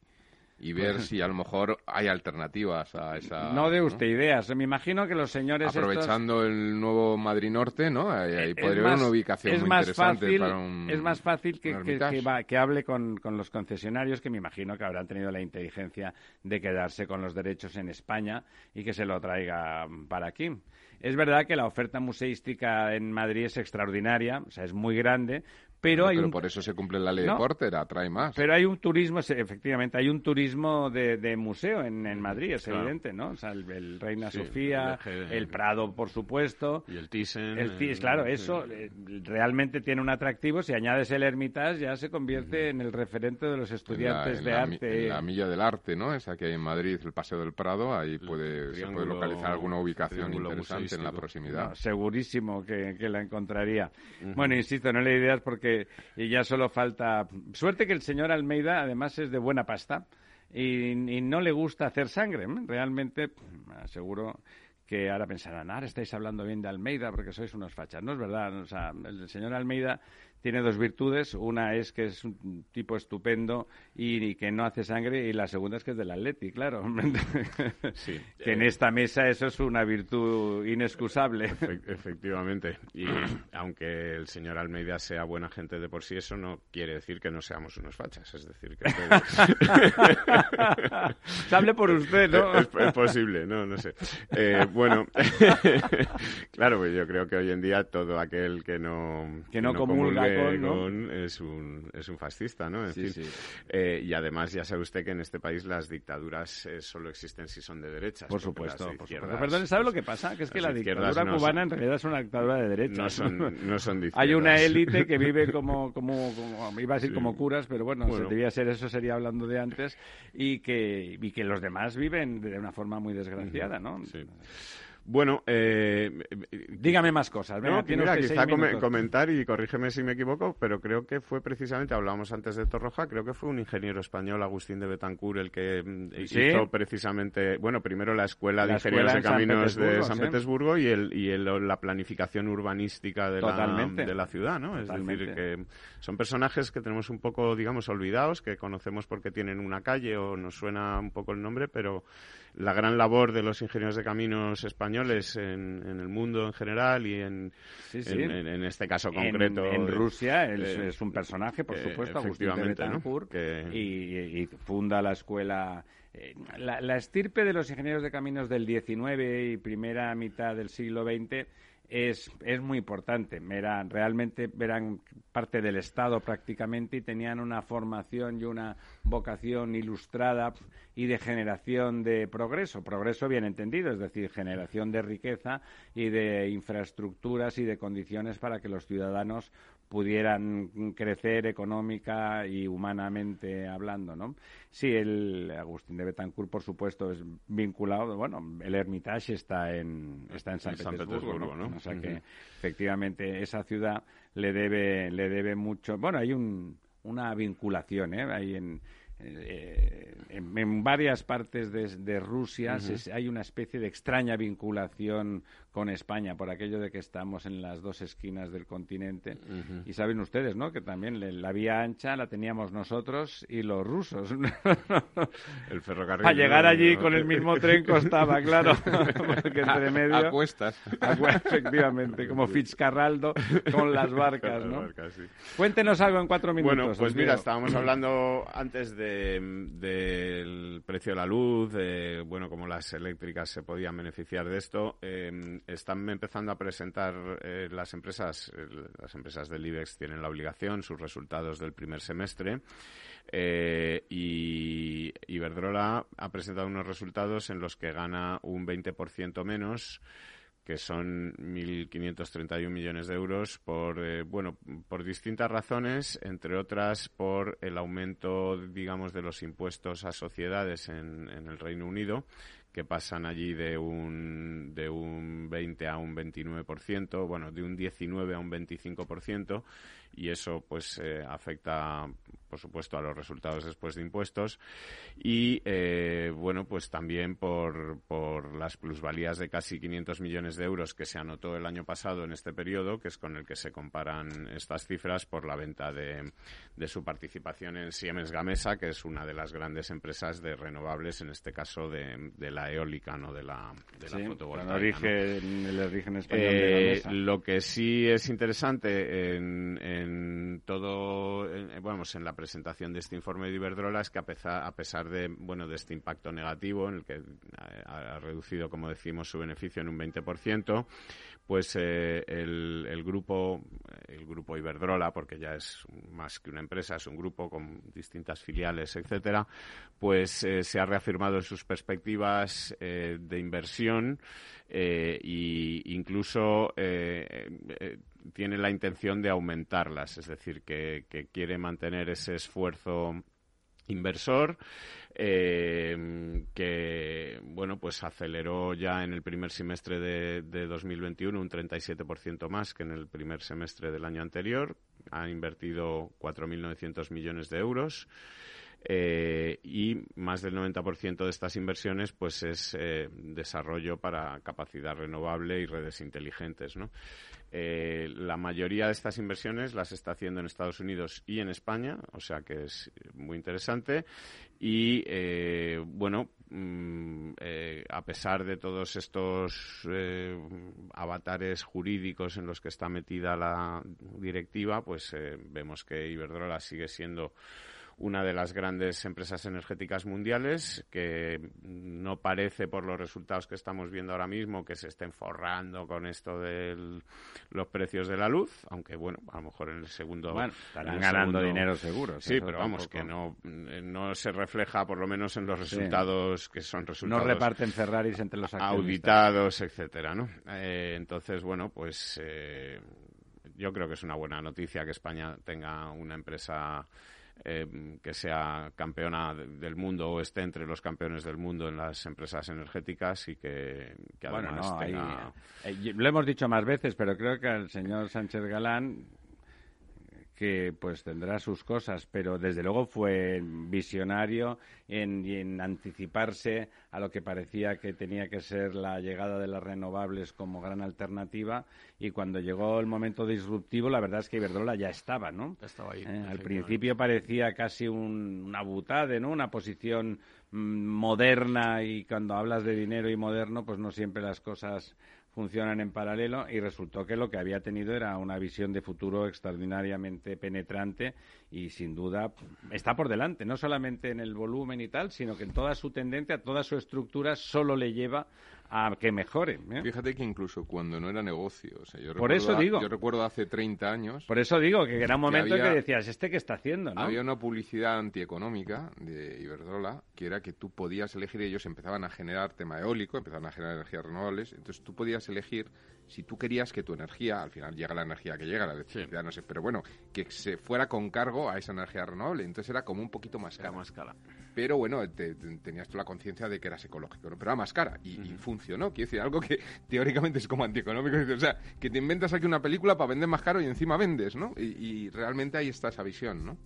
y ver si a lo mejor hay alternativas a esa... No de usted ideas. Me imagino que los señores Aprovechando el nuevo Madrid Norte, ¿no? Ahí, podría haber una ubicación muy interesante para un Es más fácil que, que, hable con, con, los concesionarios, que me imagino que habrán tenido la inteligencia de quedarse con los derechos en España y que se lo traiga para aquí. Es verdad que la oferta museística en Madrid es extraordinaria, o sea, es muy grande, Pero, hay por eso se cumple la ley de Porter, atrae más. Pero hay un turismo, efectivamente, hay un turismo de, museo en, Madrid, es evidente, ¿no? O sea, el, Reina Sofía, el, Prado, por supuesto. Y el Thyssen. El claro, eso eh, realmente tiene un atractivo. Si añades el Hermitage, ya se convierte en el referente de los estudiantes de arte. En la milla del arte, ¿no? Esa que hay en Madrid, el Paseo del Prado, ahí puede, se puede localizar alguna ubicación interesante en la proximidad. segurísimo que, la encontraría. Bueno, insisto, no le ideas porque ya solo falta... Suerte que el señor Almeida, además, es de buena pasta. Y, y, no le gusta hacer sangre. Realmente, aseguro que ahora pensarán, ahora estáis hablando bien de Almeida porque sois unos fachas. No es verdad. O sea, el señor Almeida tiene dos virtudes. Una es que es un tipo estupendo y, que no hace sangre, y la segunda es que es del Atleti, claro. (laughs) Sí. que en esta mesa eso es una virtud inexcusable. (laughs) efectivamente. Y (clears throat) aunque el señor Almeida sea buena gente de por sí, eso no quiere decir que no seamos unos fachas. Es decir, que. (laughs) hable por usted, ¿no? Es, posible, no, no sé. Eh, bueno, claro, pues yo creo que hoy en día todo aquel que no, que no, comulga es, un, es un fascista, ¿no? Eh, y además ya sabe usted que en este país las dictaduras eh, solo existen si son de derechas. Por supuesto, por supuesto. Perdón, ¿sabe lo que pasa? Que es que la dictadura cubana en realidad es una dictadura de derechas. No son, no son Hay una élite que vive (laughs) como, como, iba a decir como curas, pero bueno, debía ser eso, sería hablando de antes, y que, y que los demás viven de una forma muy desgraciada, ¿no? Sí. Bueno, eh, dígame más cosas. Venga, mira, quizá comentar y corrígeme si me equivoco, pero creo que fue precisamente, hablábamos antes de Torroja, creo que fue un ingeniero español, Agustín de Betancourt, el que mm, hizo precisamente, bueno, primero la Escuela de Ingenieros de Caminos de San Petersburgo y, el, y la planificación urbanística de la, de la ciudad, ¿no? Es decir, que son personajes que tenemos un poco, digamos, olvidados, que conocemos porque tienen una calle o nos suena un poco el nombre, pero la gran labor de los ingenieros de caminos españoles en, el mundo en general y en, en, este caso concreto. En, Rusia eh, es un personaje, por eh, supuesto, Agustín de y, funda la escuela. Eh, la, la estirpe de los ingenieros de caminos del XIX y primera mitad del siglo XX es, es muy importante. Eran, realmente eran parte del Estado prácticamente y tenían una formación y una vocación ilustrada y de generación de progreso. Progreso bien entendido, es decir, generación de riqueza y de infraestructuras y de condiciones para que los ciudadanos pudieran crecer económica y humanamente hablando, ¿no? Sí, el Agustín de Betancourt, por supuesto, es vinculado, bueno, el Hermitage está en, está en San, Petersburgo, ¿no? O sea que, efectivamente, esa ciudad le debe, le debe mucho, bueno, hay un, una vinculación, ¿eh? Hay en, eh, en, varias partes de, Rusia hay una especie de extraña vinculación con España por aquello de que estamos en las dos esquinas del continente. Y saben ustedes, ¿no? Que también la vía ancha la teníamos nosotros y los rusos. (laughs) El ferrocarril. Para llegar allí con el mismo tren costaba, claro. (laughs) Porque entre medio. Acuestas. efectivamente, (laughs) como Fitzcarraldo con las barcas, ¿no? Cuéntenos algo en cuatro minutos. Bueno, pues mira, estábamos (clears throat) hablando antes del precio de la luz, de, bueno, cómo las eléctricas se podían beneficiar de esto. Eh, están empezando a presentar eh, las empresas, las empresas del IBEX tienen la obligación, sus resultados del primer semestre. Eh, y Iberdrola ha presentado unos resultados en los que gana un 20% menos que son 1.531 millones de euros por eh, bueno por distintas razones entre otras por el aumento digamos de los impuestos a sociedades en, en el Reino Unido que pasan allí de un, de un 20 a un 29%, bueno, de un 19 a un 25%, y eso pues eh, afecta por supuesto a los resultados después de impuestos y eh, bueno pues también por, por las plusvalías de casi 500 millones de euros que se anotó el año pasado en este periodo que es con el que se comparan estas cifras por la venta de, de su participación en Siemens Gamesa que es una de las grandes empresas de renovables en este caso de, del la eólica, no de la, de la fotovoltaica. el origen español de eh, Lo que sí es interesante en, en todo, bueno, en la presentación de este informe de Iberdrola es que a pesar, a pesar de, bueno, de este impacto negativo en el que ha, ha reducido, como decimos, su beneficio en un 20%, pues eh, el, grupo el grupo Iberdrola porque ya es más que una empresa es un grupo con distintas filiales etcétera pues eh, se ha reafirmado en sus perspectivas eh, de inversión e incluso tiene la intención de aumentarlas es decir que, que quiere mantener ese esfuerzo inversor eh, que bueno pues aceleró ya en el primer semestre de, de 2021 un 37% más que en el primer semestre del año anterior. Ha invertido 4.900 millones de euros eh, y más del 90% de estas inversiones pues es eh, desarrollo para capacidad renovable y redes inteligentes. ¿no? Eh, la mayoría de estas inversiones las está haciendo en Estados Unidos y en España, o sea que es muy interesante. Y bueno, mm, a pesar de todos estos avatares jurídicos en los que está metida la directiva, pues vemos que Iberdrola sigue siendo una de las grandes empresas energéticas mundiales que no parece por los resultados que estamos viendo ahora mismo que se estén forrando con esto de los precios de la luz, aunque bueno, a lo mejor en el segundo bueno, estarán ganando dinero seguro. Sí, pero vamos que no no se refleja por lo menos en los resultados que son resultados no reparten Ferraris entre los auditados, etcétera, ¿no? Eh, entonces bueno, pues eh, yo creo que es una buena noticia que España tenga una empresa eh, que sea campeona del mundo o esté entre los campeones del mundo en las empresas energéticas y que, además tenga... Eh, lo hemos dicho más veces, pero creo que el señor Sánchez Galán que pues tendrá sus cosas, pero desde luego fue visionario en, en, anticiparse a lo que parecía que tenía que ser la llegada de las renovables como gran alternativa y cuando llegó el momento disruptivo la verdad es que Iberdrola ya estaba, ¿no? Estaba ahí. Eh, al principio parecía casi un, una butade, ¿no? Una posición mm, moderna y cuando hablas de dinero y moderno pues no siempre las cosas funcionan en paralelo y resultó que lo que había tenido era una visión de futuro extraordinariamente penetrante y sin duda está por delante, no solamente en el volumen y tal, sino que en toda su tendencia, toda su estructura solo le lleva a que mejore. ¿eh? Fíjate que incluso cuando no era negocio, o sea, yo por eso digo, yo recuerdo hace 30 años. Por eso digo que era un momento que, que decías, ¿este qué está haciendo? ¿no? Había una publicidad antieconómica de Iberdrola que era que tú podías elegir, ellos empezaban a generar tema eólico, empezaban a generar energías renovables, entonces tú podías elegir si tú querías que tu energía, al final llega la energía que llega, la electricidad, no sé, pero bueno, que se fuera con cargo a esa energía renovable. Entonces era como un poquito más cara. más cara. Pero bueno, tenías tú la conciencia de que eras ecológico, pero era más cara y, funcionó. Quiero decir, algo que (laughs) teóricamente es como antieconómico. O sea, que te inventas aquí una película para vender más caro y encima vendes, ¿no? Y, y realmente ahí está esa visión, ¿no?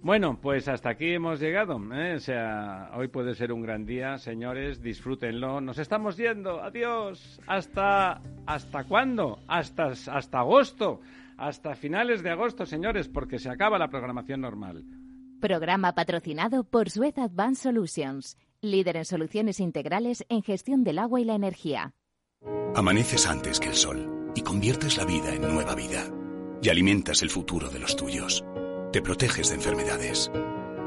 Bueno, pues hasta aquí hemos llegado. ¿eh? O sea, hoy puede ser un gran día, señores, disfrútenlo. Nos estamos yendo. Adiós. Hasta hasta cuándo? Hasta hasta agosto. Hasta finales de agosto, señores, porque se acaba la programación normal. Programa patrocinado por Suez Advanced Solutions, líder en soluciones integrales en gestión del agua y la energía. Amaneces antes que el sol y conviertes la vida en nueva vida. Y alimentas el futuro de los tuyos. Te proteges de enfermedades.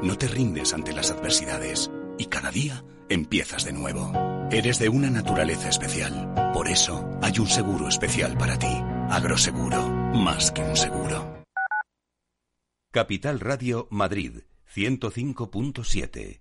No te rindes ante las adversidades. Y cada día empiezas de nuevo. Eres de una naturaleza especial. Por eso hay un seguro especial para ti. Agroseguro. Más que un seguro. Capital Radio Madrid 105.7